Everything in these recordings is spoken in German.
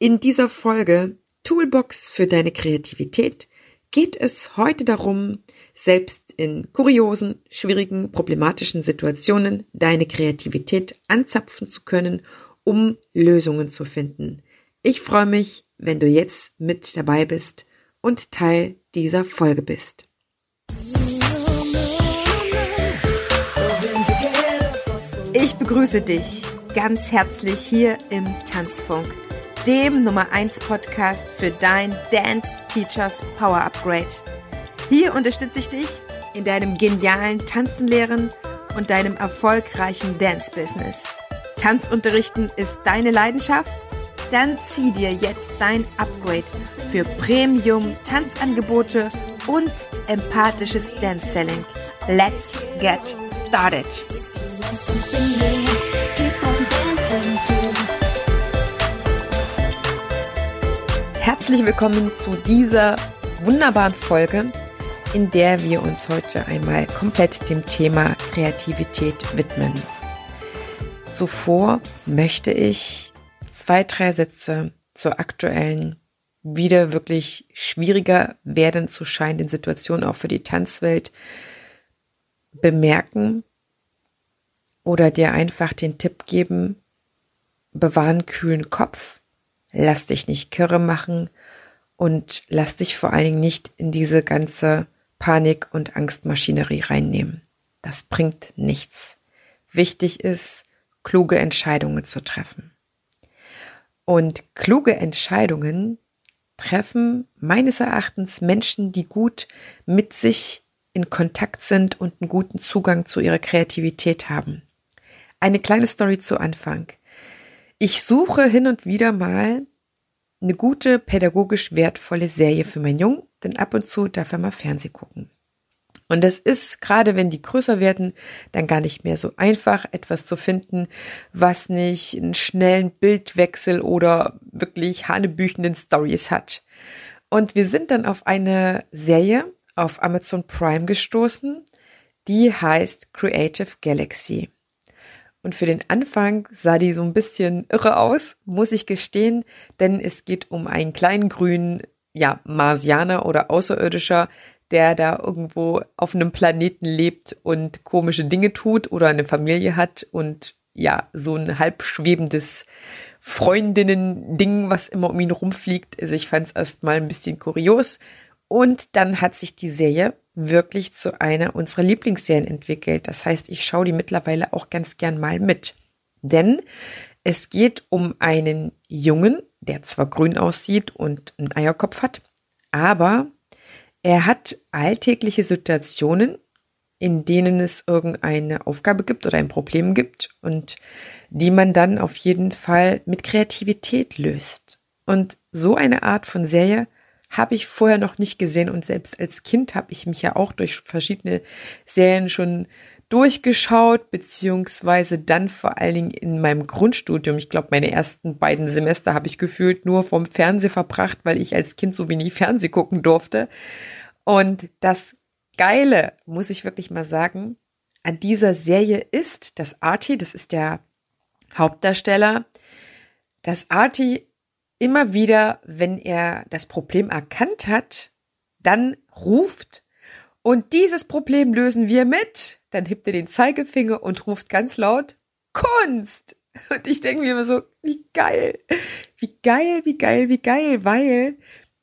In dieser Folge Toolbox für deine Kreativität geht es heute darum, selbst in kuriosen, schwierigen, problematischen Situationen deine Kreativität anzapfen zu können, um Lösungen zu finden. Ich freue mich, wenn du jetzt mit dabei bist und Teil dieser Folge bist. Ich begrüße dich ganz herzlich hier im Tanzfunk, dem Nummer 1 Podcast für dein Dance Teachers Power Upgrade. Hier unterstütze ich dich in deinem genialen Tanzenlehren und deinem erfolgreichen Dance Business. Tanzunterrichten ist deine Leidenschaft? Dann zieh dir jetzt dein Upgrade für Premium Tanzangebote und empathisches Dance Selling. Let's get started! Herzlich willkommen zu dieser wunderbaren Folge, in der wir uns heute einmal komplett dem Thema Kreativität widmen. Zuvor möchte ich zwei, drei Sätze zur aktuellen, wieder wirklich schwieriger werden zu scheinenden Situation auch für die Tanzwelt bemerken oder dir einfach den Tipp geben, bewahr einen kühlen Kopf, lass dich nicht kirre machen und lass dich vor allen Dingen nicht in diese ganze Panik- und Angstmaschinerie reinnehmen. Das bringt nichts. Wichtig ist, kluge Entscheidungen zu treffen. Und kluge Entscheidungen treffen meines Erachtens Menschen, die gut mit sich in Kontakt sind und einen guten Zugang zu ihrer Kreativität haben. Eine kleine Story zu Anfang. Ich suche hin und wieder mal eine gute, pädagogisch wertvolle Serie für meinen Jungen, denn ab und zu darf er mal Fernseh gucken. Und das ist, gerade wenn die größer werden, dann gar nicht mehr so einfach, etwas zu finden, was nicht einen schnellen Bildwechsel oder wirklich hanebüchenden Stories hat. Und wir sind dann auf eine Serie auf Amazon Prime gestoßen, die heißt Creative Galaxy. Und für den Anfang sah die so ein bisschen irre aus, muss ich gestehen, denn es geht um einen kleinen grünen, ja, Marsianer oder Außerirdischer, der da irgendwo auf einem Planeten lebt und komische Dinge tut oder eine Familie hat und ja, so ein halb schwebendes Freundinnen-Ding, was immer um ihn rumfliegt. Also ich fand es erstmal ein bisschen kurios. Und dann hat sich die Serie wirklich zu einer unserer Lieblingsserien entwickelt. Das heißt, ich schaue die mittlerweile auch ganz gern mal mit. Denn es geht um einen Jungen, der zwar grün aussieht und einen Eierkopf hat, aber er hat alltägliche Situationen, in denen es irgendeine Aufgabe gibt oder ein Problem gibt und die man dann auf jeden Fall mit Kreativität löst. Und so eine Art von Serie habe ich vorher noch nicht gesehen und selbst als Kind habe ich mich ja auch durch verschiedene Serien schon durchgeschaut, beziehungsweise dann vor allen Dingen in meinem Grundstudium. Ich glaube, meine ersten beiden Semester habe ich gefühlt nur vom Fernseh verbracht, weil ich als Kind so wenig Fernseh gucken durfte. Und das Geile, muss ich wirklich mal sagen, an dieser Serie ist, dass Artie, das ist der Hauptdarsteller, dass Artie immer wieder, wenn er das Problem erkannt hat, dann ruft und dieses Problem lösen wir mit. Dann hebt er den Zeigefinger und ruft ganz laut Kunst. Und ich denke mir immer so, wie geil, wie geil, wie geil, wie geil, weil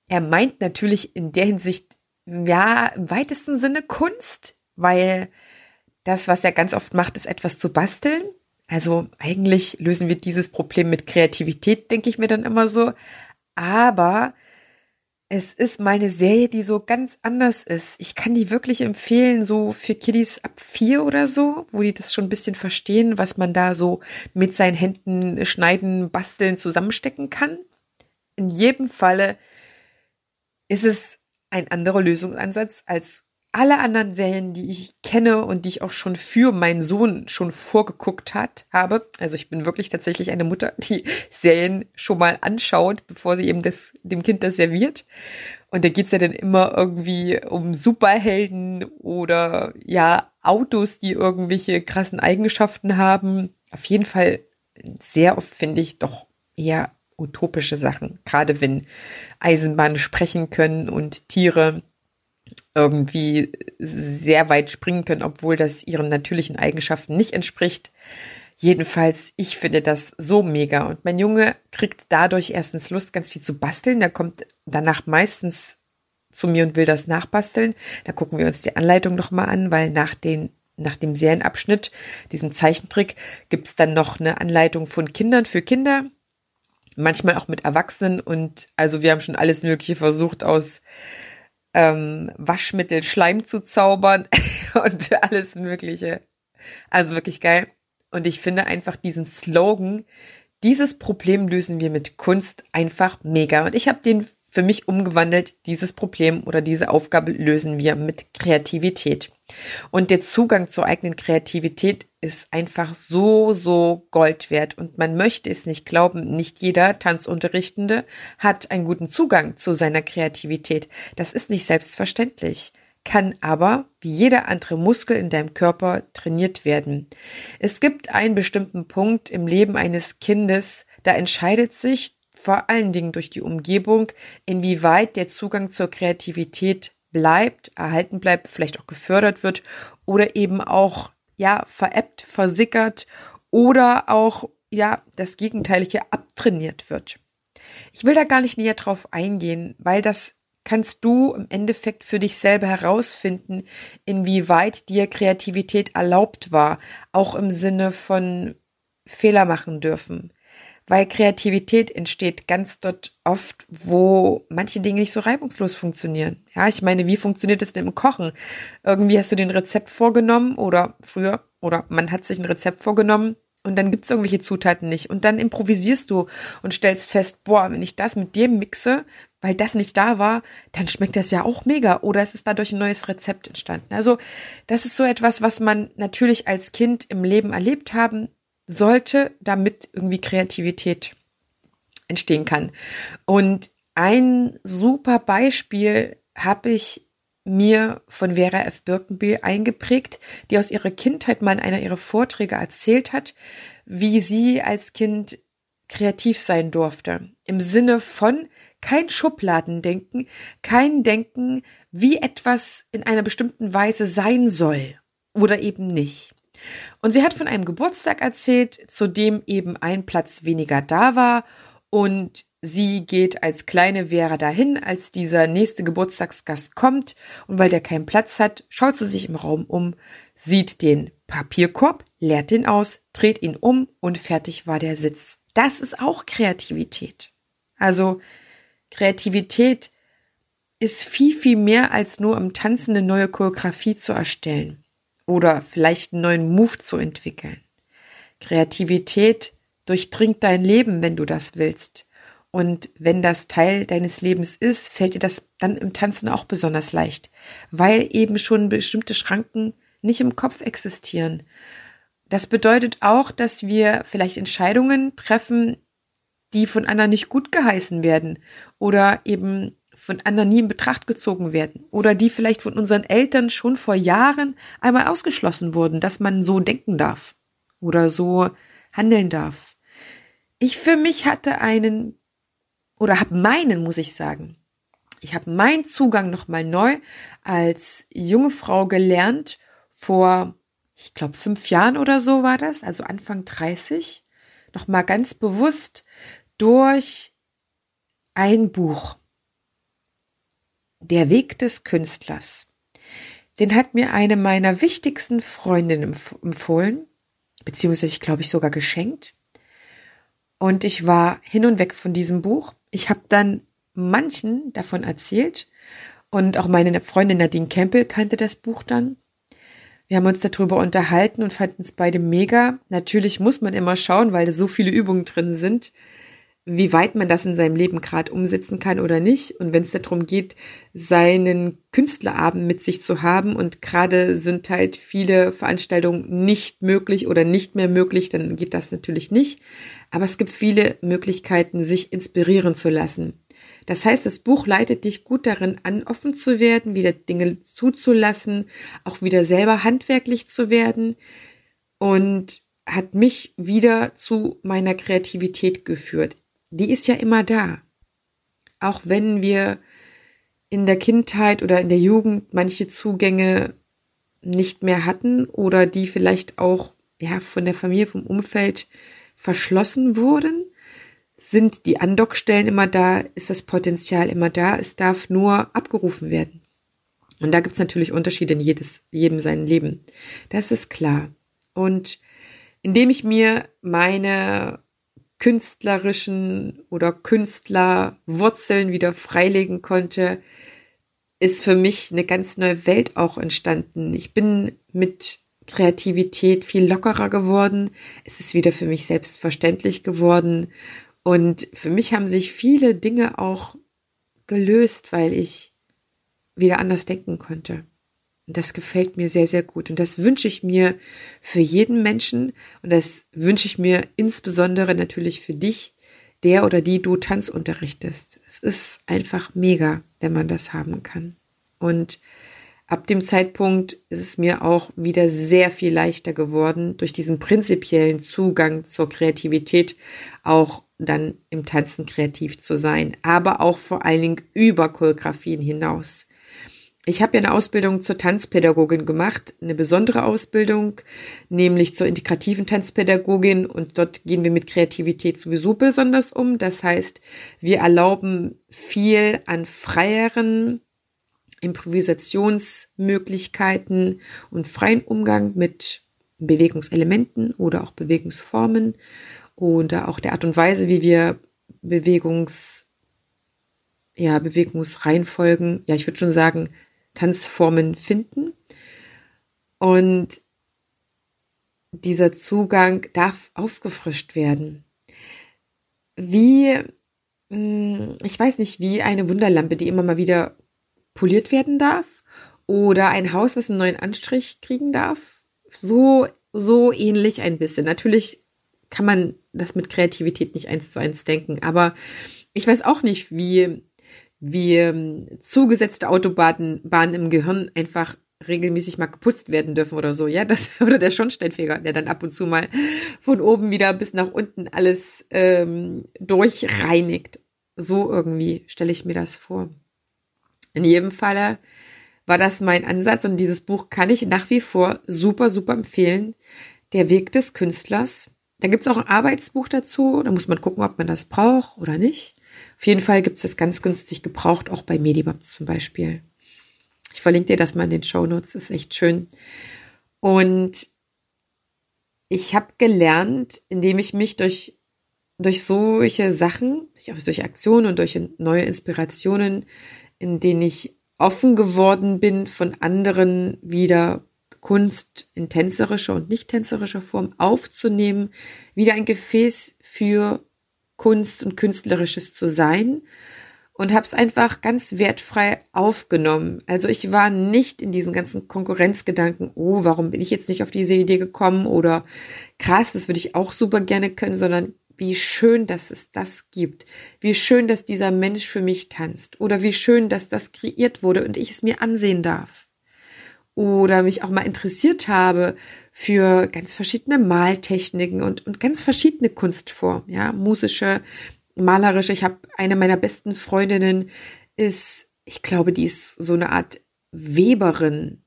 er meint natürlich in der Hinsicht, ja, im weitesten Sinne Kunst, weil das, was er ganz oft macht, ist etwas zu basteln. Also eigentlich lösen wir dieses Problem mit Kreativität, denke ich mir dann immer so. Aber es ist mal eine Serie, die so ganz anders ist. Ich kann die wirklich empfehlen, so für Kiddies ab vier oder so, wo die das schon ein bisschen verstehen, was man da so mit seinen Händen schneiden, basteln, zusammenstecken kann. In jedem Falle ist es ein anderer Lösungsansatz als alle anderen Serien, die ich kenne und die ich auch schon für meinen Sohn schon vorgeguckt hat, habe. Also ich bin wirklich tatsächlich eine Mutter, die Serien schon mal anschaut, bevor sie eben das, dem Kind das serviert. Und da geht's ja dann immer irgendwie um Superhelden oder ja, Autos, die irgendwelche krassen Eigenschaften haben. Auf jeden Fall sehr oft finde ich doch eher utopische Sachen. Gerade wenn Eisenbahnen sprechen können und Tiere irgendwie sehr weit springen können, obwohl das ihren natürlichen Eigenschaften nicht entspricht. Jedenfalls, ich finde das so mega. Und mein Junge kriegt dadurch erstens Lust, ganz viel zu basteln. Der kommt danach meistens zu mir und will das nachbasteln. Da gucken wir uns die Anleitung nochmal an, weil nach den nach dem Serienabschnitt, diesem Zeichentrick, gibt's dann noch eine Anleitung von Kindern für Kinder, manchmal auch mit Erwachsenen und also wir haben schon alles Mögliche versucht aus ähm, Waschmittel Schleim zu zaubern und alles Mögliche. Also wirklich geil. Und ich finde einfach diesen Slogan, dieses Problem lösen wir mit Kunst einfach mega. Und ich habe den für mich umgewandelt, dieses Problem oder diese Aufgabe lösen wir mit Kreativität. Und der Zugang zur eigenen Kreativität ist einfach so, so Gold wert. Und man möchte es nicht glauben, nicht jeder Tanzunterrichtende hat einen guten Zugang zu seiner Kreativität. Das ist nicht selbstverständlich kann aber, wie jeder andere Muskel in deinem Körper, trainiert werden. Es gibt einen bestimmten Punkt im Leben eines Kindes, da entscheidet sich vor allen Dingen durch die Umgebung, inwieweit der Zugang zur Kreativität bleibt, erhalten bleibt, vielleicht auch gefördert wird oder eben auch, ja, veräppt, versickert oder auch, ja, das Gegenteilige abtrainiert wird. Ich will da gar nicht näher drauf eingehen, weil das kannst du im Endeffekt für dich selber herausfinden, inwieweit dir Kreativität erlaubt war, auch im Sinne von Fehler machen dürfen weil Kreativität entsteht ganz dort oft, wo manche Dinge nicht so reibungslos funktionieren. Ja, ich meine, wie funktioniert es denn im Kochen? Irgendwie hast du den Rezept vorgenommen oder früher oder man hat sich ein Rezept vorgenommen und dann gibt's irgendwelche Zutaten nicht und dann improvisierst du und stellst fest, boah, wenn ich das mit dem mixe, weil das nicht da war, dann schmeckt das ja auch mega oder es ist dadurch ein neues Rezept entstanden. Also, das ist so etwas, was man natürlich als Kind im Leben erlebt haben sollte, damit irgendwie Kreativität entstehen kann. Und ein super Beispiel habe ich mir von Vera F. Birkenbiel eingeprägt, die aus ihrer Kindheit mal in einer ihrer Vorträge erzählt hat, wie sie als Kind kreativ sein durfte. Im Sinne von kein Schubladendenken, kein Denken, wie etwas in einer bestimmten Weise sein soll oder eben nicht. Und sie hat von einem Geburtstag erzählt, zu dem eben ein Platz weniger da war und sie geht als kleine Vera dahin, als dieser nächste Geburtstagsgast kommt und weil der keinen Platz hat, schaut sie sich im Raum um, sieht den Papierkorb, leert den aus, dreht ihn um und fertig war der Sitz. Das ist auch Kreativität. Also Kreativität ist viel, viel mehr als nur im Tanzen eine neue Choreografie zu erstellen oder vielleicht einen neuen Move zu entwickeln. Kreativität durchdringt dein Leben, wenn du das willst. Und wenn das Teil deines Lebens ist, fällt dir das dann im Tanzen auch besonders leicht, weil eben schon bestimmte Schranken nicht im Kopf existieren. Das bedeutet auch, dass wir vielleicht Entscheidungen treffen, die von anderen nicht gut geheißen werden oder eben von anderen nie in Betracht gezogen werden oder die vielleicht von unseren Eltern schon vor Jahren einmal ausgeschlossen wurden, dass man so denken darf oder so handeln darf. Ich für mich hatte einen oder habe meinen, muss ich sagen. Ich habe meinen Zugang noch mal neu als junge Frau gelernt vor, ich glaube, fünf Jahren oder so war das, also Anfang 30, noch mal ganz bewusst durch ein Buch. Der Weg des Künstlers. Den hat mir eine meiner wichtigsten Freundinnen empfohlen, beziehungsweise ich glaube ich sogar geschenkt. Und ich war hin und weg von diesem Buch. Ich habe dann manchen davon erzählt und auch meine Freundin Nadine Campbell kannte das Buch dann. Wir haben uns darüber unterhalten und fanden es beide mega. Natürlich muss man immer schauen, weil da so viele Übungen drin sind, wie weit man das in seinem Leben gerade umsetzen kann oder nicht. Und wenn es darum geht, seinen Künstlerabend mit sich zu haben und gerade sind halt viele Veranstaltungen nicht möglich oder nicht mehr möglich, dann geht das natürlich nicht. Aber es gibt viele Möglichkeiten, sich inspirieren zu lassen. Das heißt, das Buch leitet dich gut darin an, offen zu werden, wieder Dinge zuzulassen, auch wieder selber handwerklich zu werden und hat mich wieder zu meiner Kreativität geführt die ist ja immer da. Auch wenn wir in der Kindheit oder in der Jugend manche Zugänge nicht mehr hatten oder die vielleicht auch ja von der Familie, vom Umfeld verschlossen wurden, sind die Andockstellen immer da, ist das Potenzial immer da, es darf nur abgerufen werden. Und da gibt es natürlich Unterschiede in jedes, jedem sein Leben. Das ist klar. Und indem ich mir meine künstlerischen oder Künstlerwurzeln wieder freilegen konnte, ist für mich eine ganz neue Welt auch entstanden. Ich bin mit Kreativität viel lockerer geworden. Es ist wieder für mich selbstverständlich geworden. Und für mich haben sich viele Dinge auch gelöst, weil ich wieder anders denken konnte. Das gefällt mir sehr, sehr gut. Und das wünsche ich mir für jeden Menschen. Und das wünsche ich mir insbesondere natürlich für dich, der oder die du Tanz unterrichtest. Es ist einfach mega, wenn man das haben kann. Und ab dem Zeitpunkt ist es mir auch wieder sehr viel leichter geworden, durch diesen prinzipiellen Zugang zur Kreativität auch dann im Tanzen kreativ zu sein, aber auch vor allen Dingen über Choreografien hinaus. Ich habe ja eine Ausbildung zur Tanzpädagogin gemacht, eine besondere Ausbildung, nämlich zur integrativen Tanzpädagogin und dort gehen wir mit Kreativität sowieso besonders um. Das heißt, wir erlauben viel an freieren Improvisationsmöglichkeiten und freien Umgang mit Bewegungselementen oder auch Bewegungsformen oder auch der Art und Weise, wie wir Bewegungs ja, Bewegungsreihenfolgen, ja, ich würde schon sagen, Tanzformen finden. Und dieser Zugang darf aufgefrischt werden. Wie, hm, ich weiß nicht, wie eine Wunderlampe, die immer mal wieder poliert werden darf. Oder ein Haus, was einen neuen Anstrich kriegen darf. So, so ähnlich ein bisschen. Natürlich kann man das mit Kreativität nicht eins zu eins denken, aber ich weiß auch nicht, wie wie ähm, zugesetzte Autobahnen Bahnen im Gehirn einfach regelmäßig mal geputzt werden dürfen oder so, ja, das oder der Schornsteinfeger, der dann ab und zu mal von oben wieder bis nach unten alles ähm, durchreinigt. So irgendwie stelle ich mir das vor. In jedem Falle war das mein Ansatz und dieses Buch kann ich nach wie vor super, super empfehlen. Der Weg des Künstlers. Da gibt's auch ein Arbeitsbuch dazu. Da muss man gucken, ob man das braucht oder nicht. Auf jeden Fall gibt es das ganz günstig gebraucht, auch bei Medibabs zum Beispiel. Ich verlinke dir das mal in den Show Notes, ist echt schön. Und ich habe gelernt, indem ich mich durch, durch solche Sachen, durch Aktionen und durch neue Inspirationen, in denen ich offen geworden bin, von anderen wieder Kunst in tänzerischer und nicht tänzerischer Form aufzunehmen, wieder ein Gefäß für Kunst und Künstlerisches zu sein und habe es einfach ganz wertfrei aufgenommen. Also ich war nicht in diesen ganzen Konkurrenzgedanken, oh, warum bin ich jetzt nicht auf diese Idee gekommen oder krass, das würde ich auch super gerne können, sondern wie schön, dass es das gibt. Wie schön, dass dieser Mensch für mich tanzt oder wie schön, dass das kreiert wurde und ich es mir ansehen darf oder mich auch mal interessiert habe für ganz verschiedene Maltechniken und, und ganz verschiedene Kunstformen, ja, musische, malerische. Ich habe eine meiner besten Freundinnen ist, ich glaube, die ist so eine Art Weberin.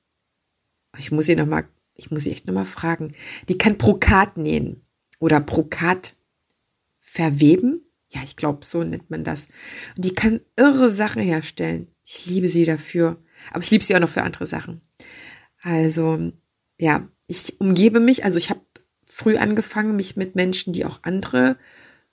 Ich muss sie noch mal, ich muss sie echt noch mal fragen. Die kann Brokat nähen oder Brokat verweben. Ja, ich glaube, so nennt man das. Und die kann irre Sachen herstellen. Ich liebe sie dafür. Aber ich liebe sie auch noch für andere Sachen. Also ja, ich umgebe mich, also ich habe früh angefangen, mich mit Menschen, die auch andere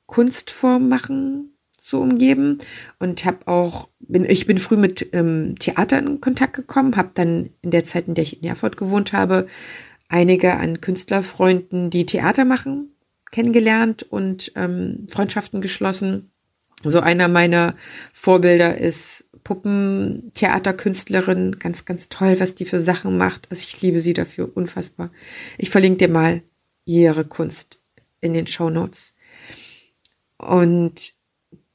Kunstformen machen, zu umgeben und habe auch bin ich bin früh mit ähm, Theater in Kontakt gekommen, habe dann in der Zeit, in der ich in Erfurt gewohnt habe, einige an Künstlerfreunden, die Theater machen, kennengelernt und ähm, Freundschaften geschlossen. So einer meiner Vorbilder ist Puppentheaterkünstlerin. Ganz, ganz toll, was die für Sachen macht. Also ich liebe sie dafür unfassbar. Ich verlinke dir mal ihre Kunst in den Show Notes. Und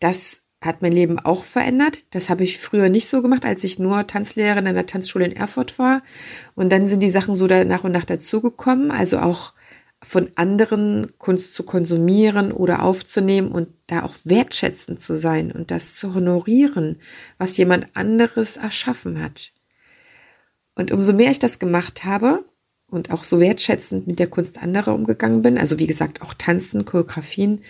das hat mein Leben auch verändert. Das habe ich früher nicht so gemacht, als ich nur Tanzlehrerin in der Tanzschule in Erfurt war. Und dann sind die Sachen so da nach und nach dazugekommen. Also auch von anderen Kunst zu konsumieren oder aufzunehmen und da auch wertschätzend zu sein und das zu honorieren, was jemand anderes erschaffen hat. Und umso mehr ich das gemacht habe und auch so wertschätzend mit der Kunst anderer umgegangen bin, also wie gesagt auch Tanzen, Choreografien,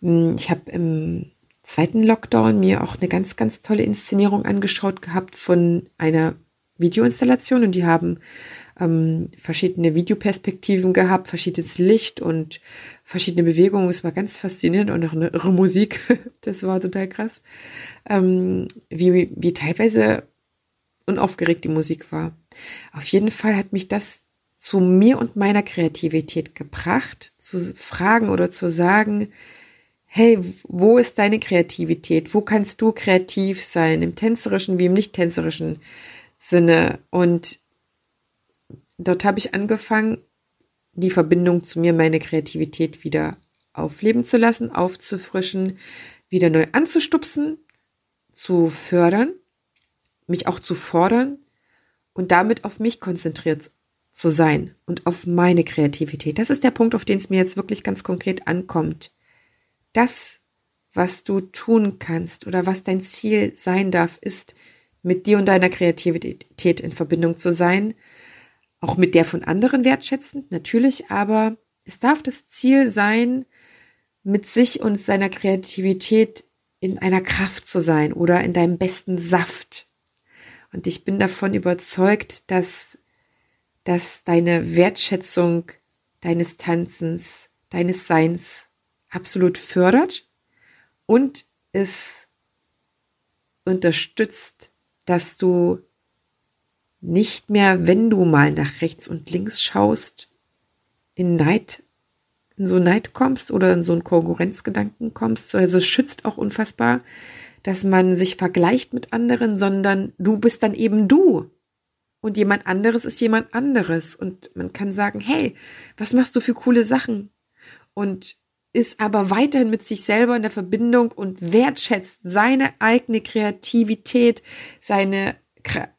hm, ich habe im zweiten Lockdown mir auch eine ganz, ganz tolle Inszenierung angeschaut gehabt von einer Videoinstallation und die haben ähm, verschiedene Videoperspektiven gehabt, verschiedenes Licht und verschiedene Bewegungen. Es war ganz faszinierend und auch eine irre Musik. das war total krass. Ähm, wie, wie teilweise unaufgeregt die Musik war. Auf jeden Fall hat mich das zu mir und meiner Kreativität gebracht, zu fragen oder zu sagen, hey, wo ist deine Kreativität? Wo kannst du kreativ sein? Im tänzerischen wie im nicht tänzerischen Sinne. Und dort habe ich angefangen, die Verbindung zu mir, meine Kreativität wieder aufleben zu lassen, aufzufrischen, wieder neu anzustupsen, zu fördern, mich auch zu fordern und damit auf mich konzentriert zu sein und auf meine Kreativität. Das ist der Punkt, auf den es mir jetzt wirklich ganz konkret ankommt. Das, was du tun kannst oder was dein Ziel sein darf, ist, mit dir und deiner Kreativität in Verbindung zu sein, auch mit der von anderen wertschätzend, natürlich, aber es darf das Ziel sein, mit sich und seiner Kreativität in einer Kraft zu sein oder in deinem besten Saft. Und ich bin davon überzeugt, dass, dass deine Wertschätzung deines Tanzens, deines Seins absolut fördert und es unterstützt, dass du nicht mehr, wenn du mal nach rechts und links schaust, in Neid, in so Neid kommst oder in so einen Konkurrenzgedanken kommst. Also es schützt auch unfassbar, dass man sich vergleicht mit anderen, sondern du bist dann eben du. Und jemand anderes ist jemand anderes. Und man kann sagen, hey, was machst du für coole Sachen? Und ist aber weiterhin mit sich selber in der Verbindung und wertschätzt seine eigene Kreativität, seine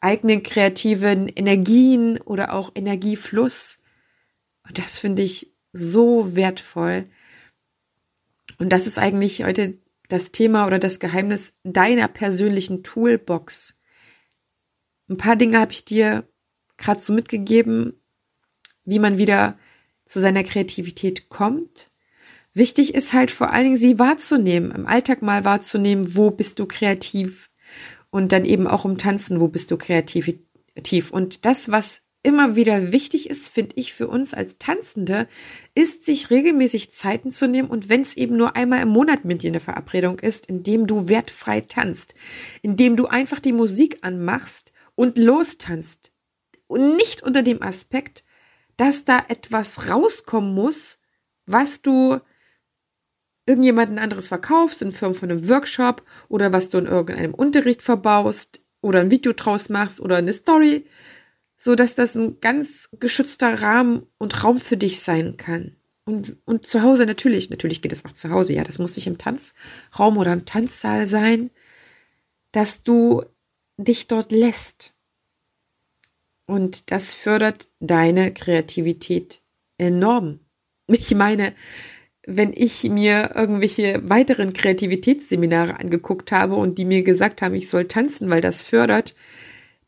eigenen kreativen Energien oder auch Energiefluss. Und das finde ich so wertvoll. Und das ist eigentlich heute das Thema oder das Geheimnis deiner persönlichen Toolbox. Ein paar Dinge habe ich dir gerade so mitgegeben, wie man wieder zu seiner Kreativität kommt. Wichtig ist halt vor allen Dingen, sie wahrzunehmen, im Alltag mal wahrzunehmen, wo bist du kreativ, und dann eben auch um Tanzen, wo bist du kreativ. Und das, was immer wieder wichtig ist, finde ich für uns als Tanzende, ist, sich regelmäßig Zeiten zu nehmen und wenn es eben nur einmal im Monat mit dir eine Verabredung ist, indem du wertfrei tanzt, indem du einfach die Musik anmachst und lostanzt. Und nicht unter dem Aspekt, dass da etwas rauskommen muss, was du irgendjemanden anderes verkaufst in Form von einem Workshop oder was du in irgendeinem Unterricht verbaust oder ein Video draus machst oder eine Story, so dass das ein ganz geschützter Rahmen und Raum für dich sein kann. Und, und zu Hause natürlich, natürlich geht es auch zu Hause, ja, das muss nicht im Tanzraum oder im Tanzsaal sein, dass du dich dort lässt. Und das fördert deine Kreativität enorm. Ich meine, wenn ich mir irgendwelche weiteren Kreativitätsseminare angeguckt habe und die mir gesagt haben, ich soll tanzen, weil das fördert,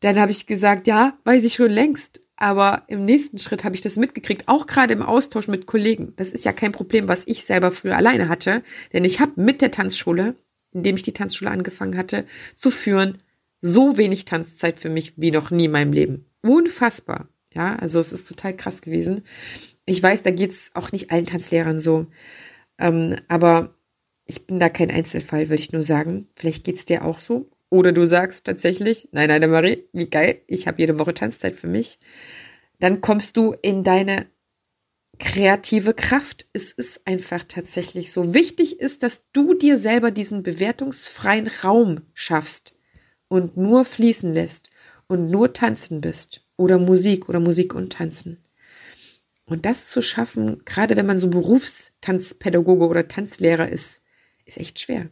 dann habe ich gesagt, ja, weiß ich schon längst. Aber im nächsten Schritt habe ich das mitgekriegt, auch gerade im Austausch mit Kollegen. Das ist ja kein Problem, was ich selber früher alleine hatte, denn ich habe mit der Tanzschule, indem ich die Tanzschule angefangen hatte, zu führen, so wenig Tanzzeit für mich wie noch nie in meinem Leben. Unfassbar. Ja, also es ist total krass gewesen. Ich weiß, da geht's auch nicht allen Tanzlehrern so. Ähm, aber ich bin da kein Einzelfall, würde ich nur sagen. Vielleicht geht's dir auch so. Oder du sagst tatsächlich, nein, nein, Marie, wie geil, ich habe jede Woche Tanzzeit für mich. Dann kommst du in deine kreative Kraft. Es ist einfach tatsächlich so. Wichtig ist, dass du dir selber diesen bewertungsfreien Raum schaffst und nur fließen lässt und nur tanzen bist oder Musik oder Musik und Tanzen. Und das zu schaffen, gerade wenn man so Berufstanzpädagoge oder Tanzlehrer ist, ist echt schwer.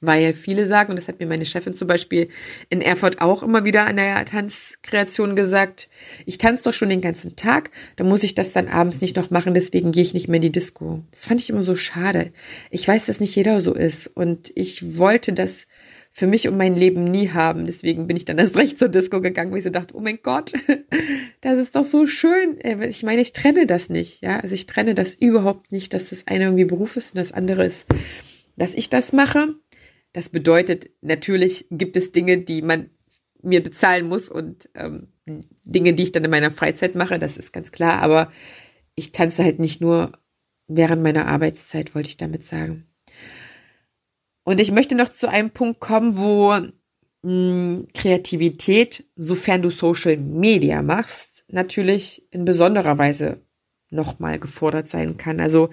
Weil viele sagen, und das hat mir meine Chefin zum Beispiel in Erfurt auch immer wieder an der Tanzkreation gesagt, ich tanze doch schon den ganzen Tag, dann muss ich das dann abends nicht noch machen, deswegen gehe ich nicht mehr in die Disco. Das fand ich immer so schade. Ich weiß, dass nicht jeder so ist und ich wollte das für mich und mein Leben nie haben. Deswegen bin ich dann erst recht zur Disco gegangen, wo ich so dachte, oh mein Gott, das ist doch so schön. Äh, ich meine, ich trenne das nicht, ja. Also ich trenne das überhaupt nicht, dass das eine irgendwie Beruf ist und das andere ist, dass ich das mache. Das bedeutet, natürlich gibt es Dinge, die man mir bezahlen muss und ähm, Dinge, die ich dann in meiner Freizeit mache, das ist ganz klar. Aber ich tanze halt nicht nur während meiner Arbeitszeit, wollte ich damit sagen. Und ich möchte noch zu einem Punkt kommen, wo mh, hm, Kreativität, sofern du Social Media machst, natürlich in besonderer Weise nochmal gefordert sein kann. Also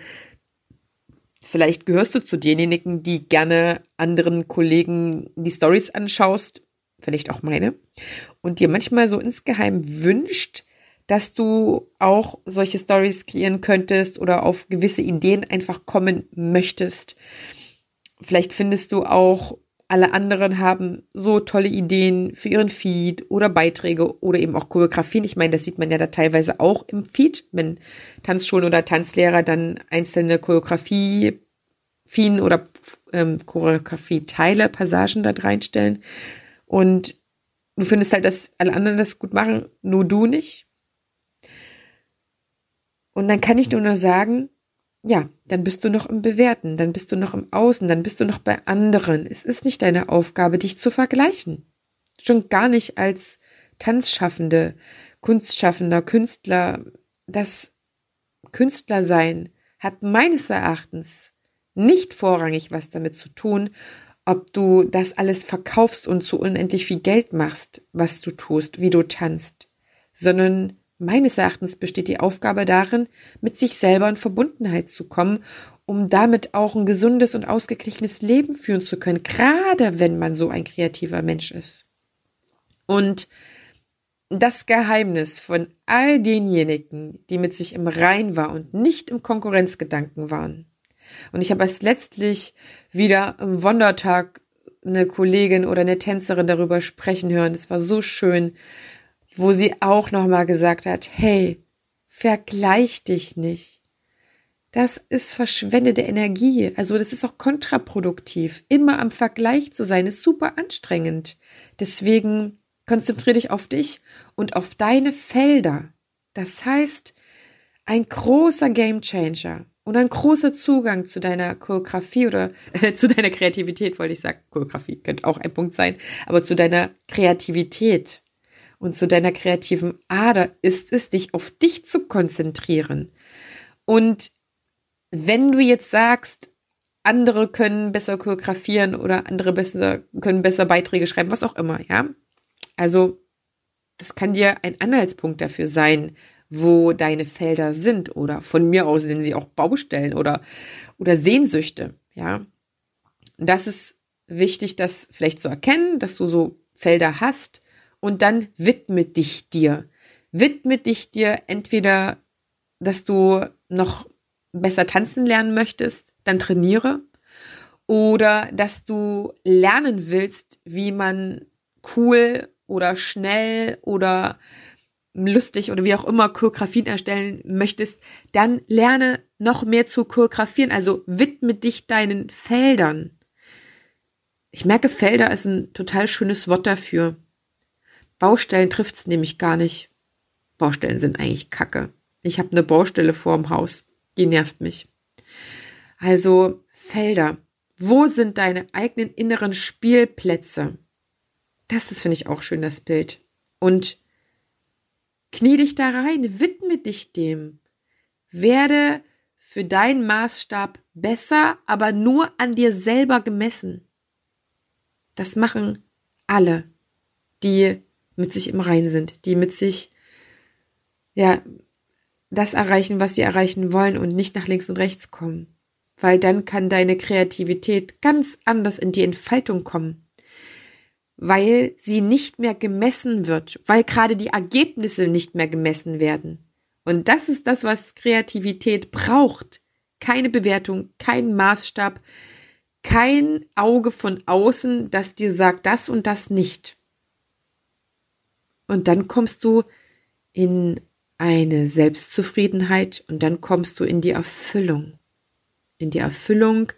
Vielleicht gehörst du zu denjenigen, die gerne anderen Kollegen die Stories anschaust, vielleicht auch meine, und dir manchmal so insgeheim wünscht, dass du auch solche Stories kreieren könntest oder auf gewisse Ideen einfach kommen möchtest. Vielleicht findest du auch, alle anderen haben so tolle Ideen für ihren Feed oder Beiträge oder eben auch Choreografien. Ich meine, das sieht man ja da teilweise auch im Feed, wenn Tanzschulen oder Tanzlehrer dann einzelne Choreografie Choreografien oder ähm, Choreografie-Teile, Passagen da reinstellen. Und du findest halt, dass alle anderen das gut machen, nur du nicht. Und dann kann ich nur sagen, ja, dann bist du noch im Bewerten, dann bist du noch im Außen, dann bist du noch bei anderen. Es ist nicht deine Aufgabe, dich zu vergleichen. Schon gar nicht als Tanzschaffende, Kunstschaffender, Künstler. Das Künstlersein hat meines Erachtens nicht vorrangig was damit zu tun, ob du das alles verkaufst und zu unendlich viel Geld machst, was du tust, wie du tanzt, sondern meines Erachtens besteht die Aufgabe darin, mit sich selber in Verbundenheit zu kommen, um damit auch ein gesundes und ausgeglichenes Leben führen zu können, gerade wenn man so ein kreativer Mensch ist. Und das Geheimnis von all denjenigen, die mit sich im Rein war und nicht im Konkurrenzgedanken waren, und ich habe erst letztlich wieder am Wondertag eine Kollegin oder eine Tänzerin darüber sprechen hören. Das war so schön, wo sie auch nochmal gesagt hat, hey, vergleich dich nicht. Das ist verschwendete Energie. Also das ist auch kontraproduktiv. Immer am Vergleich zu sein, ist super anstrengend. Deswegen konzentriere dich auf dich und auf deine Felder. Das heißt, ein großer Gamechanger und ein großer Zugang zu deiner Choreografie oder äh, zu deiner Kreativität, wollte ich sagen. Choreografie könnte auch ein Punkt sein, aber zu deiner Kreativität und zu deiner kreativen Ader ist es, dich auf dich zu konzentrieren. Und wenn du jetzt sagst, andere können besser choreografieren oder andere besser, können besser Beiträge schreiben, was auch immer, ja. Also, das kann dir ein Anhaltspunkt dafür sein, wo deine Felder sind oder von mir aus nennen sie auch Baustellen oder, oder Sehnsüchte, ja. Das ist wichtig, das vielleicht zu erkennen, dass du so Felder hast und dann widme dich dir. Widme dich dir entweder, dass du noch besser tanzen lernen möchtest, dann trainiere oder dass du lernen willst, wie man cool oder schnell oder lustig oder wie auch immer Choreografien erstellen möchtest, dann lerne noch mehr zu choreografieren. Also widme dich deinen Feldern. Ich merke, Felder ist ein total schönes Wort dafür. Baustellen trifft es nämlich gar nicht. Baustellen sind eigentlich Kacke. Ich habe eine Baustelle vorm Haus. Die nervt mich. Also Felder. Wo sind deine eigenen inneren Spielplätze? Das ist, finde ich, auch schön, das Bild. Und Knie dich da rein, widme dich dem. Werde für deinen Maßstab besser, aber nur an dir selber gemessen. Das machen alle, die mit sich im Rein sind, die mit sich, ja, das erreichen, was sie erreichen wollen und nicht nach links und rechts kommen. Weil dann kann deine Kreativität ganz anders in die Entfaltung kommen weil sie nicht mehr gemessen wird, weil gerade die Ergebnisse nicht mehr gemessen werden. Und das ist das, was Kreativität braucht. Keine Bewertung, kein Maßstab, kein Auge von außen, das dir sagt das und das nicht. Und dann kommst du in eine Selbstzufriedenheit und dann kommst du in die Erfüllung. In die Erfüllung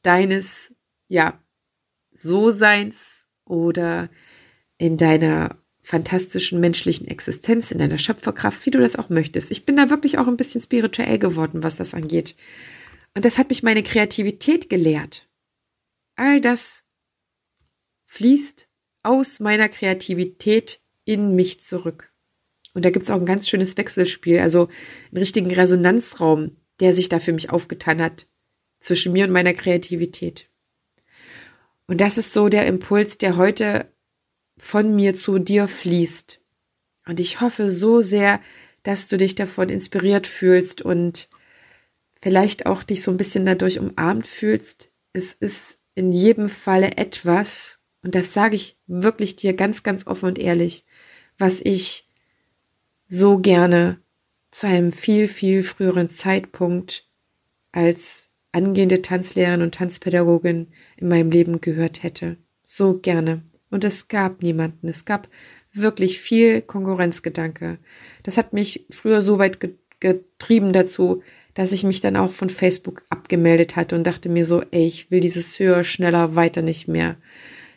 deines, ja, So-Seins oder in deiner fantastischen menschlichen Existenz, in deiner Schöpferkraft, wie du das auch möchtest. Ich bin da wirklich auch ein bisschen spirituell geworden, was das angeht. Und das hat mich meine Kreativität gelehrt. All das fließt aus meiner Kreativität in mich zurück. Und da gibt's auch ein ganz schönes Wechselspiel, also einen richtigen Resonanzraum, der sich da für mich aufgetan hat zwischen mir und meiner Kreativität. Und das ist so der Impuls, der heute von mir zu dir fließt. Und ich hoffe so sehr, dass du dich davon inspiriert fühlst und vielleicht auch dich so ein bisschen dadurch umarmt fühlst. Es ist in jedem Falle etwas, und das sage ich wirklich dir ganz, ganz offen und ehrlich, was ich so gerne zu einem viel, viel früheren Zeitpunkt als angehende Tanzlehrerin und Tanzpädagogin in meinem Leben gehört hätte. So gerne. Und es gab niemanden. Es gab wirklich viel Konkurrenzgedanke. Das hat mich früher so weit getrieben dazu, dass ich mich dann auch von Facebook abgemeldet hatte und dachte mir so, ey, ich will dieses höher, schneller, weiter nicht mehr.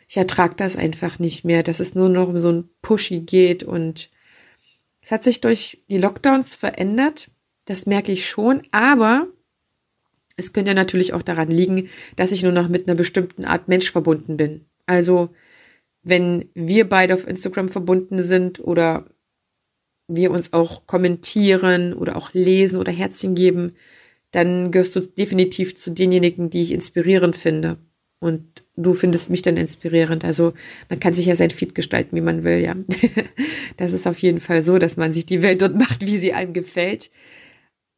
Ich ertrage das einfach nicht mehr, dass es nur noch um so ein Pushy geht und es hat sich durch die Lockdowns verändert. Das merke ich schon, aber es könnte natürlich auch daran liegen, dass ich nur noch mit einer bestimmten Art Mensch verbunden bin. Also wenn wir beide auf Instagram verbunden sind oder wir uns auch kommentieren oder auch lesen oder Herzchen geben, dann gehörst du definitiv zu denjenigen, die ich inspirierend finde. Und du findest mich dann inspirierend. Also man kann sich ja sein Feed gestalten, wie man will, ja. Das ist auf jeden Fall so, dass man sich die Welt dort macht, wie sie einem gefällt.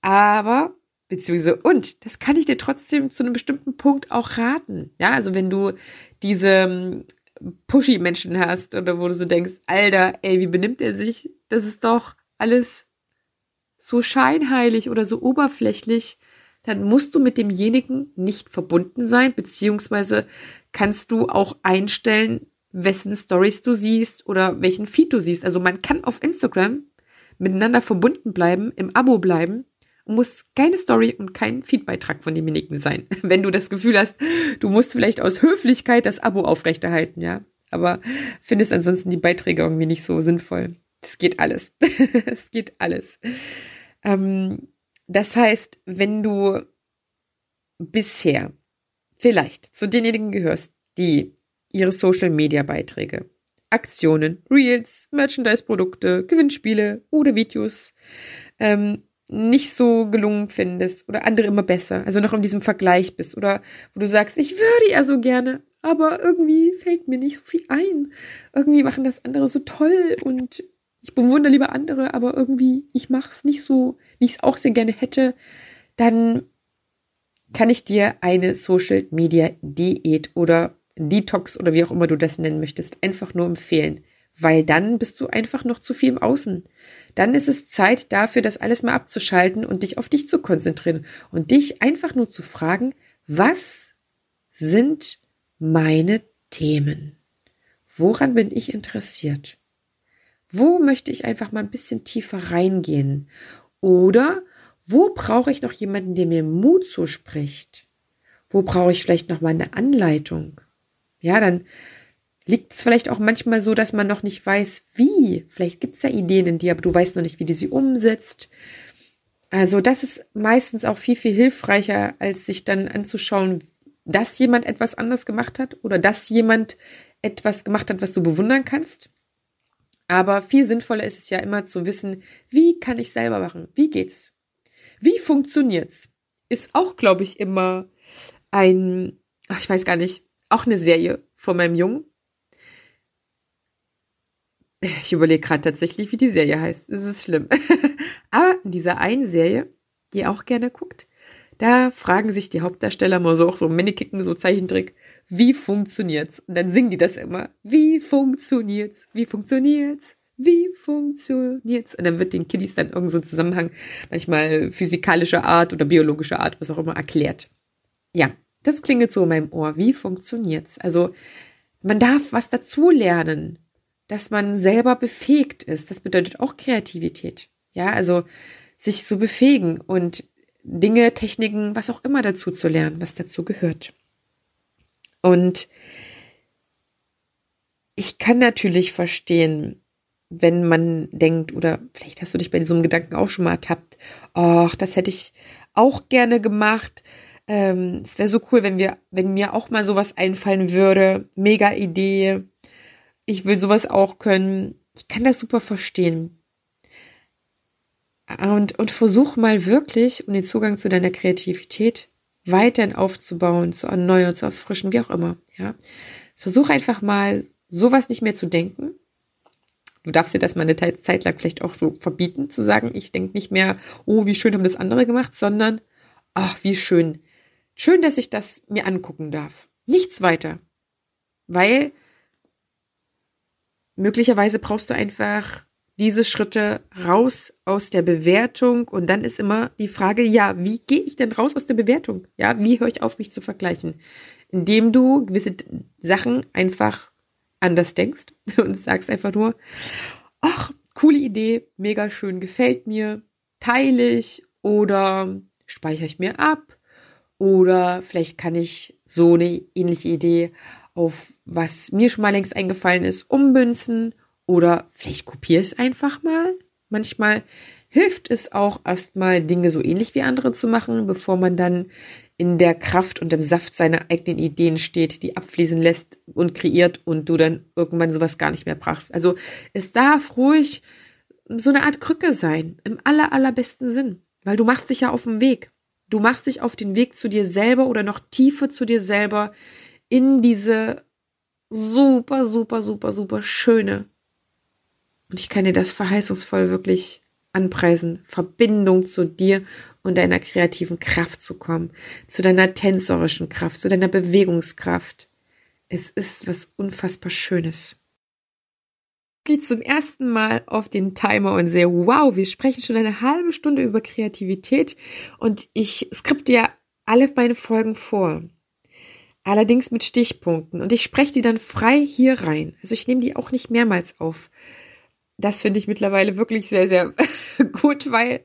Aber, beziehungsweise, und, das kann ich dir trotzdem zu einem bestimmten Punkt auch raten. Ja, also wenn du diese pushy Menschen hast oder wo du so denkst, Alter, ey, wie benimmt er sich? Das ist doch alles so scheinheilig oder so oberflächlich. Dann musst du mit demjenigen nicht verbunden sein, beziehungsweise kannst du auch einstellen, wessen Stories du siehst oder welchen Feed du siehst. Also man kann auf Instagram miteinander verbunden bleiben, im Abo bleiben muss keine Story und kein Feedbeitrag von demjenigen sein. Wenn du das Gefühl hast, du musst vielleicht aus Höflichkeit das Abo aufrechterhalten, ja. Aber findest ansonsten die Beiträge irgendwie nicht so sinnvoll. Es geht alles. Es geht alles. Ähm, das heißt, wenn du bisher vielleicht zu denjenigen gehörst, die ihre Social Media Beiträge, Aktionen, Reels, Merchandise-Produkte, Gewinnspiele oder Videos ähm, nicht so gelungen findest oder andere immer besser, also noch in diesem Vergleich bist oder wo du sagst, ich würde ja so gerne, aber irgendwie fällt mir nicht so viel ein. Irgendwie machen das andere so toll und ich bewundere lieber andere, aber irgendwie ich mach's nicht so, wie ich es auch sehr gerne hätte, dann kann ich dir eine Social Media Diät oder Detox oder wie auch immer du das nennen möchtest, einfach nur empfehlen weil dann bist du einfach noch zu viel im Außen. Dann ist es Zeit dafür, das alles mal abzuschalten und dich auf dich zu konzentrieren und dich einfach nur zu fragen, was sind meine Themen? Woran bin ich interessiert? Wo möchte ich einfach mal ein bisschen tiefer reingehen? Oder wo brauche ich noch jemanden, der mir Mut zuspricht? Wo brauche ich vielleicht noch mal eine Anleitung? Ja, dann liegt es vielleicht auch manchmal so, dass man noch nicht weiß, wie. Vielleicht gibt es ja Ideen in dir, aber du weißt noch nicht, wie du sie umsetzt. Also das ist meistens auch viel, viel hilfreicher, als sich dann anzuschauen, dass jemand etwas anders gemacht hat oder dass jemand etwas gemacht hat, was du bewundern kannst. Aber viel sinnvoller ist es ja immer zu wissen, wie kann ich selber machen? Wie geht's? Wie funktioniert's? Ist auch, glaube ich, immer ein, ich weiß gar nicht, auch eine Serie von meinem Jungen. Ich überlege gerade tatsächlich, wie die Serie heißt. Es ist schlimm. Aber in dieser einen Serie, die ihr auch gerne guckt, da fragen sich die Hauptdarsteller mal so auch so Minikicken, so Zeichentrick, wie funktioniert's? Und dann singen die das immer. Wie funktioniert's? Wie funktioniert's? Wie funktioniert's? Und dann wird den Kiddies dann irgend so Zusammenhang, manchmal physikalischer Art oder biologischer Art, was auch immer, erklärt. Ja, Das klingelt so in meinem Ohr. Wie funktioniert's? Also, man darf was dazulernen, dass man selber befähigt ist. Das bedeutet auch Kreativität. Ja, also sich zu befähigen und Dinge, Techniken, was auch immer dazu zu lernen, was dazu gehört. Und ich kann natürlich verstehen, wenn man denkt, oder vielleicht hast du dich bei diesem Gedanken auch schon mal ertappt, ach, das hätte ich auch gerne gemacht. Ähm, es wäre so cool, wenn wir, wenn mir auch mal sowas einfallen würde. Mega Idee. Ich will sowas auch können. Ich kann das super verstehen. Und, und versuch mal wirklich, um den Zugang zu deiner Kreativität weiterhin aufzubauen, zu erneuern, zu erfrischen, wie auch immer, ja. Versuch einfach mal, sowas nicht mehr zu denken. Du darfst dir das mal eine Zeit lang vielleicht auch so verbieten, zu sagen, ich denke nicht mehr, oh, wie schön haben das andere gemacht, sondern, ach, wie schön. Schön, dass ich das mir angucken darf. Nichts weiter. Weil möglicherweise brauchst du einfach diese Schritte raus aus der Bewertung und dann ist immer die Frage, ja, wie gehe ich denn raus aus der Bewertung? Ja, wie höre ich auf, mich zu vergleichen? Indem du gewisse Sachen einfach anders denkst und sagst einfach nur, ach, coole Idee, mega schön, gefällt mir, teile ich oder speichere ich mir ab oder vielleicht kann ich so eine ähnliche Idee auf was mir schon mal längst eingefallen ist, ummünzen oder vielleicht kopiere es einfach mal. Manchmal hilft es auch erstmal Dinge so ähnlich wie andere zu machen, bevor man dann in der Kraft und im Saft seiner eigenen Ideen steht, die abfließen lässt und kreiert und du dann irgendwann sowas gar nicht mehr brauchst. Also es darf ruhig so eine Art Krücke sein, im aller, allerbesten Sinn, weil du machst dich ja auf den Weg. Du machst dich auf den Weg zu dir selber oder noch tiefer zu dir selber in diese super, super, super, super schöne und ich kann dir das verheißungsvoll wirklich anpreisen, Verbindung zu dir und deiner kreativen Kraft zu kommen, zu deiner tänzerischen Kraft, zu deiner Bewegungskraft. Es ist was unfassbar Schönes. Gehe zum ersten Mal auf den Timer und sehe, wow, wir sprechen schon eine halbe Stunde über Kreativität und ich skripte ja alle meine Folgen vor. Allerdings mit Stichpunkten und ich spreche die dann frei hier rein. Also ich nehme die auch nicht mehrmals auf das finde ich mittlerweile wirklich sehr, sehr gut, weil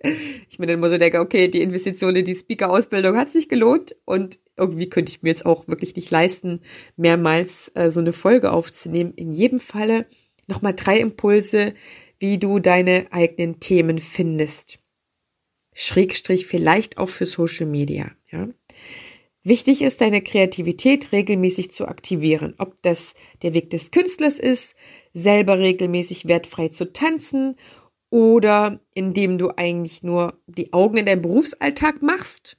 ich mir dann immer so denke, okay, die Investition in die Speaker-Ausbildung hat sich gelohnt und irgendwie könnte ich mir jetzt auch wirklich nicht leisten, mehrmals äh, so eine Folge aufzunehmen. In jedem Falle nochmal drei Impulse, wie du deine eigenen Themen findest. Schrägstrich vielleicht auch für Social Media, ja. Wichtig ist, deine Kreativität regelmäßig zu aktivieren. Ob das der Weg des Künstlers ist, selber regelmäßig wertfrei zu tanzen oder indem du eigentlich nur die Augen in deinem Berufsalltag machst,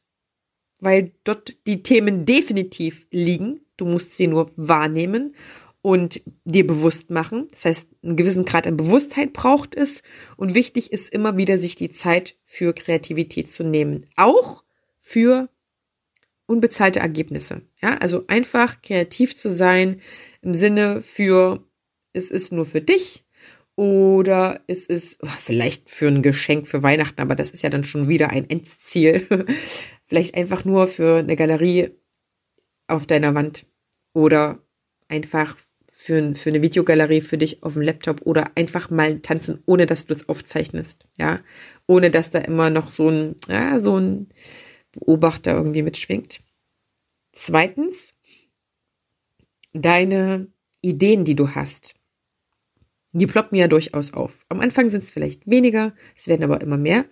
weil dort die Themen definitiv liegen. Du musst sie nur wahrnehmen und dir bewusst machen. Das heißt, einen gewissen Grad an Bewusstheit braucht es und wichtig ist immer wieder, sich die Zeit für Kreativität zu nehmen. Auch für unbezahlte Ergebnisse. Ja, also einfach kreativ zu sein im Sinne für, es ist nur für dich oder es ist oh, vielleicht für ein Geschenk für Weihnachten, aber das ist ja dann schon wieder ein Endziel. vielleicht einfach nur für eine Galerie auf deiner Wand oder einfach für, für eine Videogalerie für dich auf dem Laptop oder einfach mal tanzen, ohne dass du es aufzeichnest, ja, ohne dass da immer noch so ein, ja, so ein Beobachter irgendwie mitschwingt. Zweitens, deine Ideen, die du hast, die ploppen ja durchaus auf. Am Anfang sind es vielleicht weniger, es werden aber immer mehr.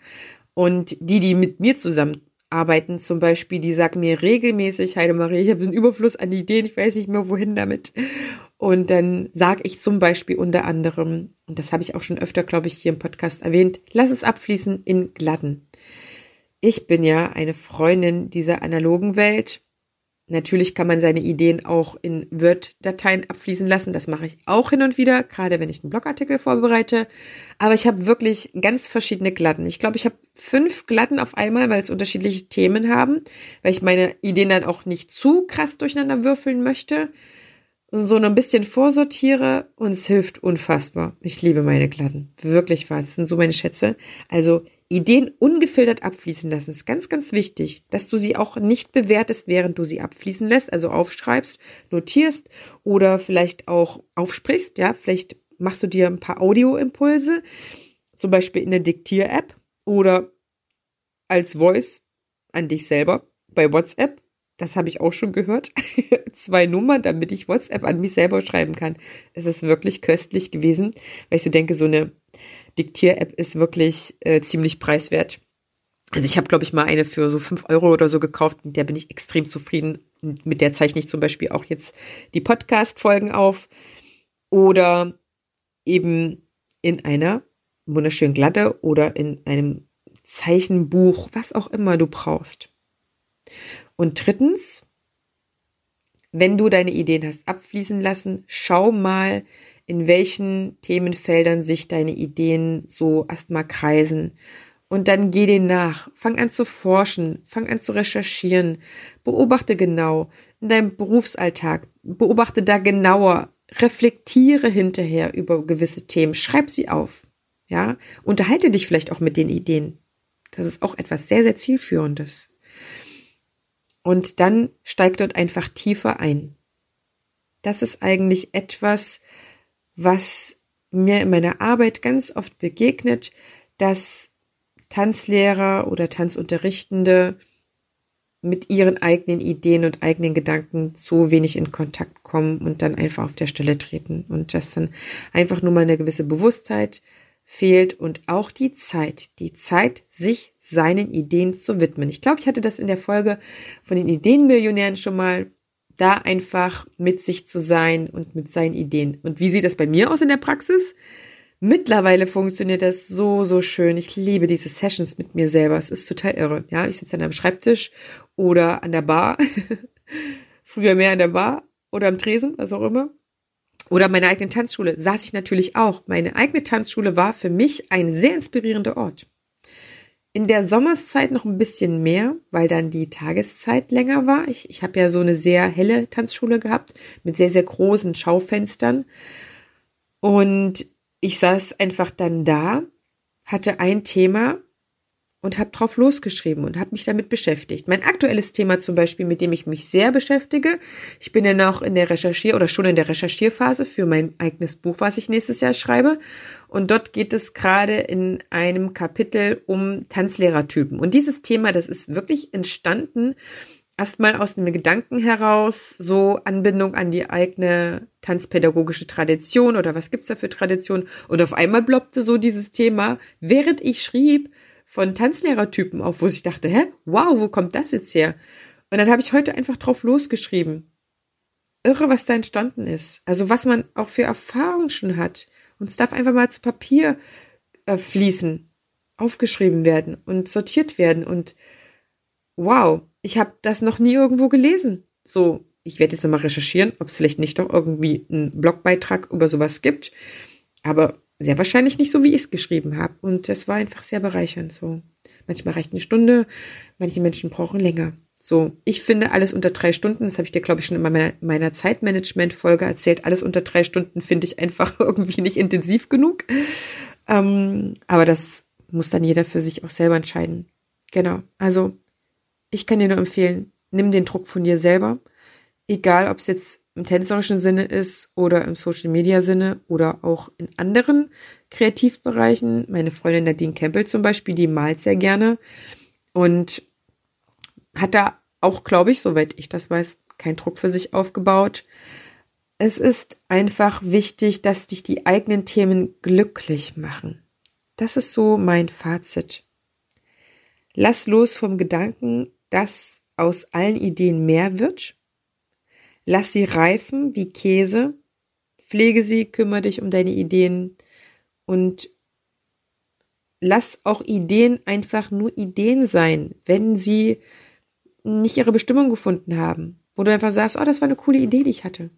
Und die, die mit mir zusammenarbeiten, zum Beispiel, die sagen mir regelmäßig, Heidemarie, ich habe einen Überfluss an Ideen, ich weiß nicht mehr, wohin damit. Und dann sage ich zum Beispiel unter anderem, und das habe ich auch schon öfter, glaube ich, hier im Podcast erwähnt, lass es abfließen in Glatten. Ich bin ja eine Freundin dieser analogen Welt. Natürlich kann man seine Ideen auch in Word-Dateien abfließen lassen. Das mache ich auch hin und wieder, gerade wenn ich einen Blogartikel vorbereite. Aber ich habe wirklich ganz verschiedene Glatten. Ich glaube, ich habe fünf Glatten auf einmal, weil es unterschiedliche Themen haben, weil ich meine Ideen dann auch nicht zu krass durcheinander würfeln möchte. So ein bisschen vorsortiere und es hilft unfassbar. Ich liebe meine Glatten. Wirklich wahr. Das sind so meine Schätze. Also Ideen ungefiltert abfließen lassen. Das ist ganz, ganz wichtig, dass du sie auch nicht bewertest, während du sie abfließen lässt, also aufschreibst, notierst oder vielleicht auch aufsprichst. Ja, vielleicht machst du dir ein paar Audioimpulse, zum Beispiel in der Diktier-App oder als Voice an dich selber bei WhatsApp. Das habe ich auch schon gehört. Zwei Nummern, damit ich WhatsApp an mich selber schreiben kann. Es ist wirklich köstlich gewesen, weil ich so denke, so eine Diktier-App ist wirklich äh, ziemlich preiswert. Also ich habe, glaube ich, mal eine für so fünf Euro oder so gekauft, mit der bin ich extrem zufrieden. Mit der zeichne ich zum Beispiel auch jetzt die Podcast-Folgen auf. Oder eben in einer wunderschönen Glatte oder in einem Zeichenbuch, was auch immer du brauchst. Und drittens, wenn du deine Ideen hast abfließen lassen, schau mal, in welchen Themenfeldern sich deine Ideen so erstmal kreisen. Und dann geh denen nach. Fang an zu forschen, fang an zu recherchieren, beobachte genau in deinem Berufsalltag, beobachte da genauer, reflektiere hinterher über gewisse Themen, schreib sie auf. Ja, unterhalte dich vielleicht auch mit den Ideen. Das ist auch etwas sehr, sehr zielführendes. Und dann steig dort einfach tiefer ein. Das ist eigentlich etwas, was mir in meiner Arbeit ganz oft begegnet, dass Tanzlehrer oder Tanzunterrichtende mit ihren eigenen Ideen und eigenen Gedanken so wenig in Kontakt kommen und dann einfach auf der Stelle treten und dass dann einfach nur mal eine gewisse Bewusstheit fehlt und auch die Zeit, die Zeit, sich seinen Ideen zu widmen. Ich glaube, ich hatte das in der Folge von den Ideenmillionären schon mal da einfach mit sich zu sein und mit seinen Ideen. Und wie sieht das bei mir aus in der Praxis? Mittlerweile funktioniert das so, so schön. Ich liebe diese Sessions mit mir selber. Es ist total irre. Ja, ich sitze an einem Schreibtisch oder an der Bar. Früher mehr an der Bar oder am Tresen, was auch immer. Oder meine eigene Tanzschule saß ich natürlich auch. Meine eigene Tanzschule war für mich ein sehr inspirierender Ort. In der Sommerszeit noch ein bisschen mehr, weil dann die Tageszeit länger war. Ich, ich habe ja so eine sehr helle Tanzschule gehabt mit sehr, sehr großen Schaufenstern. Und ich saß einfach dann da, hatte ein Thema und habe drauf losgeschrieben und habe mich damit beschäftigt. Mein aktuelles Thema zum Beispiel, mit dem ich mich sehr beschäftige, ich bin ja noch in der Recherchier- oder schon in der Recherchierphase für mein eigenes Buch, was ich nächstes Jahr schreibe. Und dort geht es gerade in einem Kapitel um Tanzlehrertypen. Und dieses Thema, das ist wirklich entstanden, erstmal aus dem Gedanken heraus, so Anbindung an die eigene tanzpädagogische Tradition oder was gibt's da für Tradition? Und auf einmal bloppte so dieses Thema, während ich schrieb, von Tanzlehrertypen auf, wo ich dachte, hä, wow, wo kommt das jetzt her? Und dann habe ich heute einfach drauf losgeschrieben. Irre, was da entstanden ist. Also was man auch für Erfahrungen schon hat. Und es darf einfach mal zu Papier äh, fließen, aufgeschrieben werden und sortiert werden. Und wow, ich habe das noch nie irgendwo gelesen. So, ich werde jetzt nochmal recherchieren, ob es vielleicht nicht doch irgendwie einen Blogbeitrag über sowas gibt. Aber sehr wahrscheinlich nicht so, wie ich es geschrieben habe. Und das war einfach sehr bereichernd. So, manchmal reicht eine Stunde, manche Menschen brauchen länger. So, ich finde alles unter drei Stunden, das habe ich dir, glaube ich, schon in meiner, meiner Zeitmanagement-Folge erzählt, alles unter drei Stunden finde ich einfach irgendwie nicht intensiv genug. Ähm, aber das muss dann jeder für sich auch selber entscheiden. Genau. Also, ich kann dir nur empfehlen, nimm den Druck von dir selber. Egal, ob es jetzt im tänzerischen Sinne ist oder im Social Media Sinne oder auch in anderen Kreativbereichen. Meine Freundin Nadine Campbell zum Beispiel, die malt sehr gerne und hat da auch, glaube ich, soweit ich das weiß, keinen Druck für sich aufgebaut. Es ist einfach wichtig, dass dich die eigenen Themen glücklich machen. Das ist so mein Fazit. Lass los vom Gedanken, dass aus allen Ideen mehr wird Lass sie reifen wie Käse. Pflege sie, kümmere dich um deine Ideen und lass auch Ideen einfach nur Ideen sein, wenn sie nicht ihre Bestimmung gefunden haben. Wo du einfach sagst, oh, das war eine coole Idee, die ich hatte.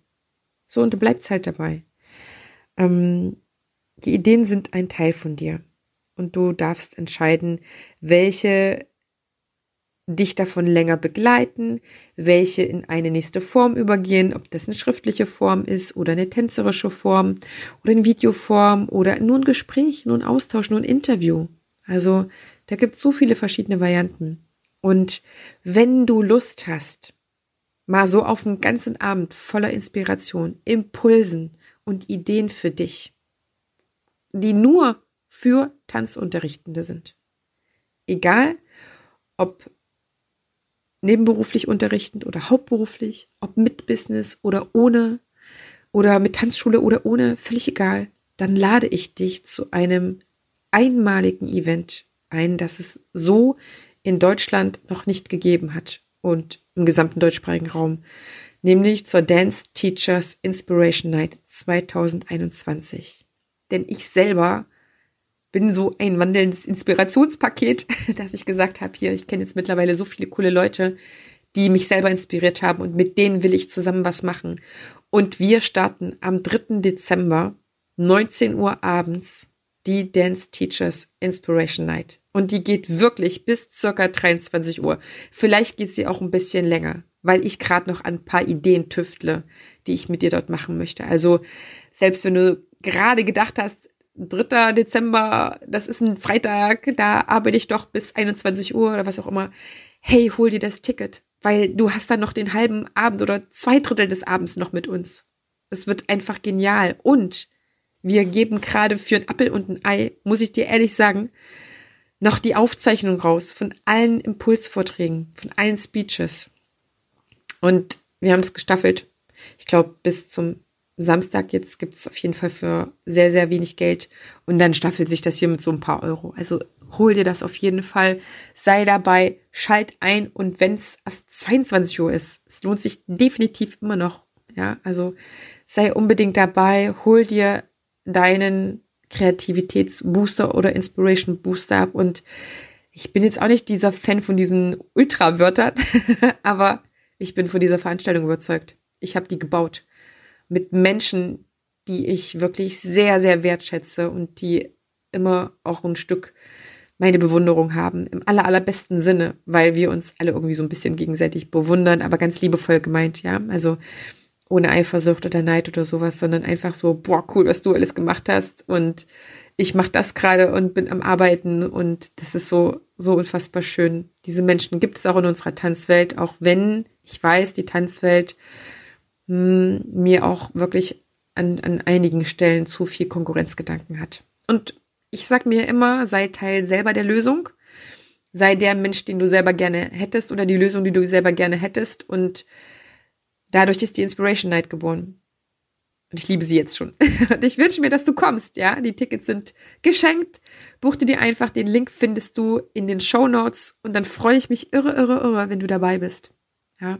So, und du bleibst halt dabei. Ähm, die Ideen sind ein Teil von dir. Und du darfst entscheiden, welche dich davon länger begleiten, welche in eine nächste Form übergehen, ob das eine schriftliche Form ist oder eine tänzerische Form oder eine Videoform oder nur ein Gespräch, nur ein Austausch, nur ein Interview. Also Da gibt es so viele verschiedene Varianten. Und wenn du Lust hast, mal so auf einen ganzen Abend voller Inspiration, Impulsen und Ideen für dich, die nur für Tanzunterrichtende sind. Egal, ob nebenberuflich unterrichtend oder hauptberuflich, ob mit Business oder ohne oder mit Tanzschule oder ohne, völlig egal, dann lade ich dich zu einem einmaligen Event ein, das es so in Deutschland noch nicht gegeben hat und im gesamten deutschsprachigen Raum, nämlich zur Dance Teachers Inspiration Night 2021. Denn ich selber bin so ein wandelndes Inspirationspaket, dass ich gesagt habe, hier, ich kenne jetzt mittlerweile so viele coole Leute, die mich selber inspiriert haben und mit denen will ich zusammen was machen. Und wir starten am 3. Dezember, 19 Uhr abends, die Dance Teachers Inspiration Night. Und die geht wirklich bis circa 23 Uhr. Vielleicht geht sie auch ein bisschen länger, weil ich gerade noch an ein paar Ideen tüftle, die ich mit dir dort machen möchte. Also selbst wenn du gerade gedacht hast, 3. Dezember, das ist ein Freitag, da arbeite ich doch bis 21 Uhr oder was auch immer. Hey, hol dir das Ticket, weil du hast dann noch den halben Abend oder zwei Drittel des Abends noch mit uns. Es wird einfach genial. Und wir geben gerade für ein Appel und ein Ei, muss ich dir ehrlich sagen, noch die Aufzeichnung raus von allen Impulsvorträgen, von allen Speeches. Und wir haben es gestaffelt. Ich glaube, bis zum Samstag jetzt gibt es auf jeden Fall für sehr, sehr wenig Geld. Und dann staffelt sich das hier mit so ein paar Euro. Also hol dir das auf jeden Fall. Sei dabei, schalt ein. Und wenn es erst 22 Uhr ist, es lohnt sich definitiv immer noch. Ja, also sei unbedingt dabei, hol dir deinen Kreativitätsbooster oder Inspiration Booster ab. Und ich bin jetzt auch nicht dieser Fan von diesen Ultra-Wörtern, aber ich bin von dieser Veranstaltung überzeugt. Ich habe die gebaut mit Menschen, die ich wirklich sehr, sehr wertschätze und die immer auch ein Stück meine Bewunderung haben, im aller, allerbesten Sinne, weil wir uns alle irgendwie so ein bisschen gegenseitig bewundern, aber ganz liebevoll gemeint, ja. Also ohne Eifersucht oder Neid oder sowas, sondern einfach so, boah, cool, was du alles gemacht hast und ich mache das gerade und bin am Arbeiten und das ist so, so unfassbar schön. Diese Menschen gibt es auch in unserer Tanzwelt, auch wenn ich weiß, die Tanzwelt mh, hm, mir auch wirklich an, an einigen Stellen zu viel Konkurrenzgedanken hat. Und ich sag mir immer, sei Teil selber der Lösung. Sei der Mensch, den du selber gerne hättest oder die Lösung, die du selber gerne hättest und Dadurch ist die Inspiration Night geboren. Und ich liebe sie jetzt schon. Und ich wünsche mir, dass du kommst, ja. Die Tickets sind geschenkt. Buchte dir einfach. Den Link findest du in den Show Notes. Und dann freue ich mich irre, irre, irre, wenn du dabei bist. Ja.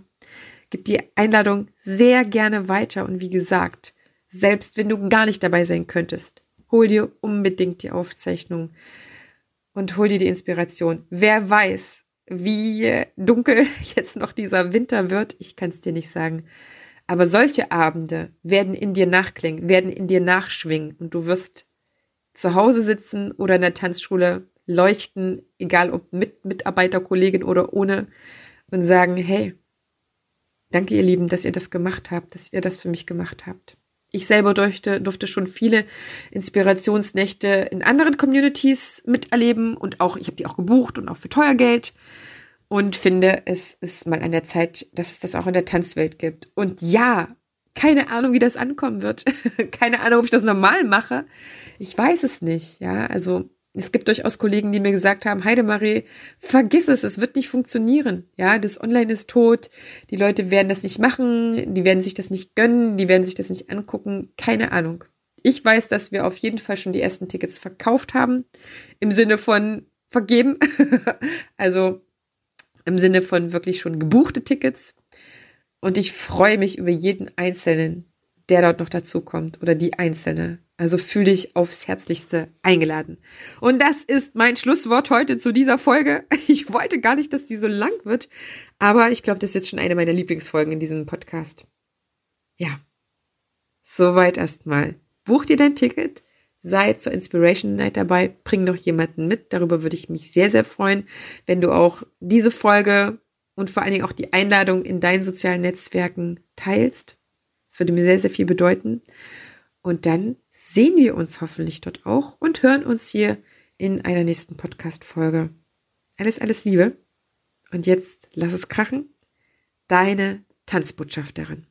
Gib die Einladung sehr gerne weiter. Und wie gesagt, selbst wenn du gar nicht dabei sein könntest, hol dir unbedingt die Aufzeichnung und hol dir die Inspiration. Wer weiß, wie dunkel jetzt noch dieser Winter wird, ich kann es dir nicht sagen. Aber solche Abende werden in dir nachklingen, werden in dir nachschwingen und du wirst zu Hause sitzen oder in der Tanzschule leuchten, egal ob mit Mitarbeiter, Kollegin oder ohne und sagen, hey, danke ihr Lieben, dass ihr das gemacht habt, dass ihr das für mich gemacht habt. Ich selber durfte, durfte schon viele Inspirationsnächte in anderen Communities miterleben und auch, ich habe die auch gebucht und auch für teuer Geld und finde, es ist mal an der Zeit, dass es das auch in der Tanzwelt gibt. Und ja, keine Ahnung, wie das ankommen wird. keine Ahnung, ob ich das normal mache. Ich weiß es nicht, ja. Also, es gibt durchaus Kollegen, die mir gesagt haben, Heidemarie, vergiss es, es wird nicht funktionieren. Ja, das Online ist tot, die Leute werden das nicht machen, die werden sich das nicht gönnen, die werden sich das nicht angucken, keine Ahnung. Ich weiß, dass wir auf jeden Fall schon die ersten Tickets verkauft haben, im Sinne von vergeben. also im Sinne von wirklich schon gebuchte Tickets. Und ich freue mich über jeden Einzelnen, der dort noch dazukommt oder die Einzelne. Also fühle dich aufs Herzlichste eingeladen. Und das ist mein Schlusswort heute zu dieser Folge. Ich wollte gar nicht, dass die so lang wird, aber ich glaube, das ist jetzt schon eine meiner Lieblingsfolgen in diesem Podcast. Ja, soweit erstmal. Buch dir dein Ticket, sei zur Inspiration Night dabei, bring noch jemanden mit. Darüber würde ich mich sehr, sehr freuen, wenn du auch diese Folge und vor allen Dingen auch die Einladung in deinen sozialen Netzwerken teilst. Das würde mir sehr, sehr viel bedeuten. Und dann sehen wir uns hoffentlich dort auch und hören uns hier in einer nächsten Podcast-Folge. Alles, alles Liebe. Und jetzt lass es krachen. Deine Tanzbotschafterin.